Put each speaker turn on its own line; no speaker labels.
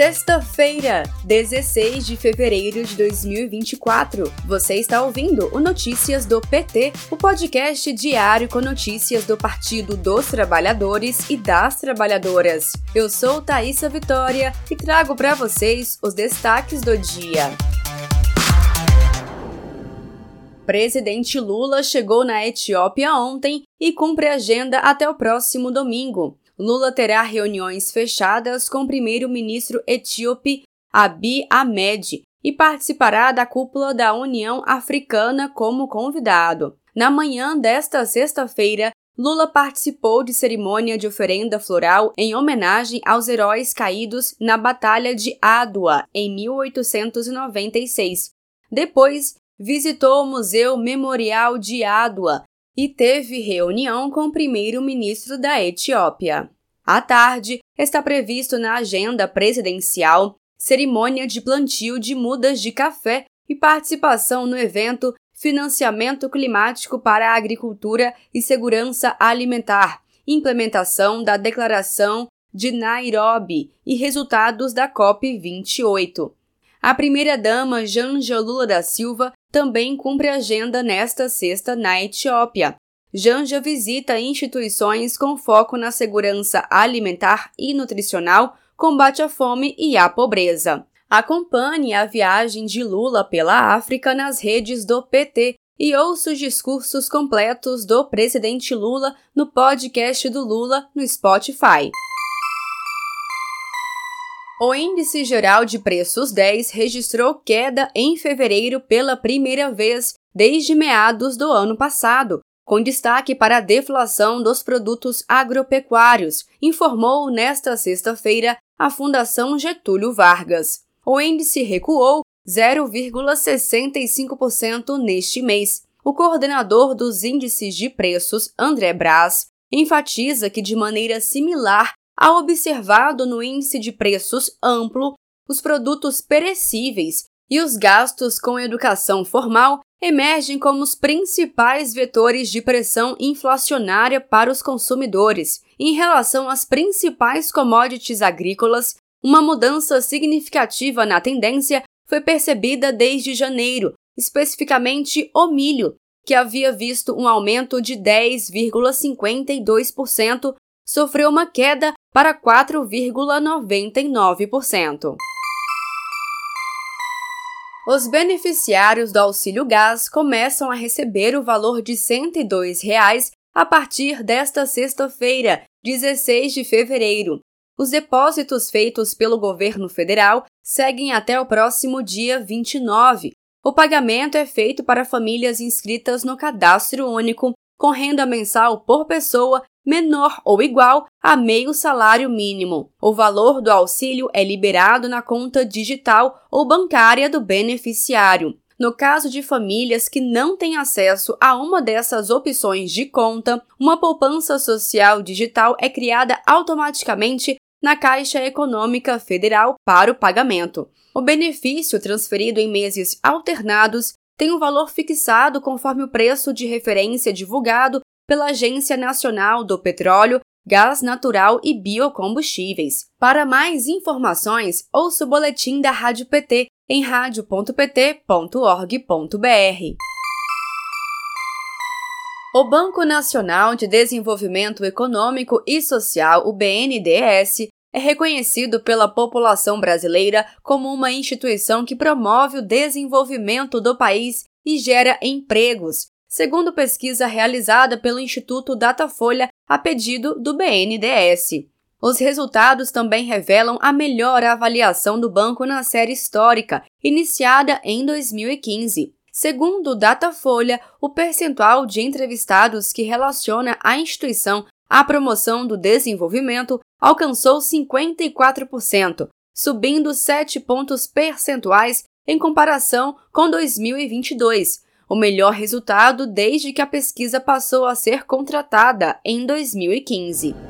Sexta-feira, 16 de fevereiro de 2024. Você está ouvindo o Notícias do PT, o podcast diário com notícias do Partido dos Trabalhadores e das Trabalhadoras. Eu sou Thaisa Vitória e trago para vocês os destaques do dia. Presidente Lula chegou na Etiópia ontem e cumpre agenda até o próximo domingo. Lula terá reuniões fechadas com o primeiro-ministro etíope Abiy Ahmed e participará da cúpula da União Africana como convidado. Na manhã desta sexta-feira, Lula participou de cerimônia de oferenda floral em homenagem aos heróis caídos na Batalha de Adwa em 1896. Depois, visitou o Museu Memorial de Adwa e teve reunião com o primeiro-ministro da Etiópia. À tarde, está previsto na agenda presidencial cerimônia de plantio de mudas de café e participação no evento Financiamento Climático para a Agricultura e Segurança Alimentar, implementação da Declaração de Nairobi e resultados da COP28. A primeira-dama Janja Lula da Silva também cumpre agenda nesta sexta na Etiópia. Janja visita instituições com foco na segurança alimentar e nutricional, combate à fome e à pobreza. Acompanhe a viagem de Lula pela África nas redes do PT e ouça os discursos completos do presidente Lula no podcast do Lula no Spotify. O Índice Geral de Preços 10 registrou queda em fevereiro pela primeira vez desde meados do ano passado, com destaque para a deflação dos produtos agropecuários, informou nesta sexta-feira a Fundação Getúlio Vargas. O índice recuou 0,65% neste mês. O coordenador dos índices de preços, André Braz, enfatiza que, de maneira similar Há observado no índice de preços amplo os produtos perecíveis e os gastos com educação formal emergem como os principais vetores de pressão inflacionária para os consumidores. Em relação às principais commodities agrícolas, uma mudança significativa na tendência foi percebida desde janeiro, especificamente o milho, que havia visto um aumento de 10,52%, sofreu uma queda para 4,99%. Os beneficiários do auxílio gás começam a receber o valor de 102 reais a partir desta sexta-feira, 16 de fevereiro. Os depósitos feitos pelo governo federal seguem até o próximo dia 29. O pagamento é feito para famílias inscritas no Cadastro Único, com renda mensal por pessoa menor ou igual a meio salário mínimo. O valor do auxílio é liberado na conta digital ou bancária do beneficiário. No caso de famílias que não têm acesso a uma dessas opções de conta, uma poupança social digital é criada automaticamente na Caixa Econômica Federal para o pagamento. O benefício transferido em meses alternados tem um valor fixado conforme o preço de referência divulgado pela Agência Nacional do Petróleo, Gás Natural e Biocombustíveis. Para mais informações, ouça o boletim da Rádio PT em radio.pt.org.br. O Banco Nacional de Desenvolvimento Econômico e Social, o BNDES, é reconhecido pela população brasileira como uma instituição que promove o desenvolvimento do país e gera empregos, segundo pesquisa realizada pelo Instituto Datafolha a pedido do BNDES. Os resultados também revelam a melhor avaliação do banco na série histórica, iniciada em 2015. Segundo o Datafolha, o percentual de entrevistados que relaciona a instituição à promoção do desenvolvimento alcançou 54%, subindo 7 pontos percentuais em comparação com 2022, o melhor resultado desde que a pesquisa passou a ser contratada em 2015.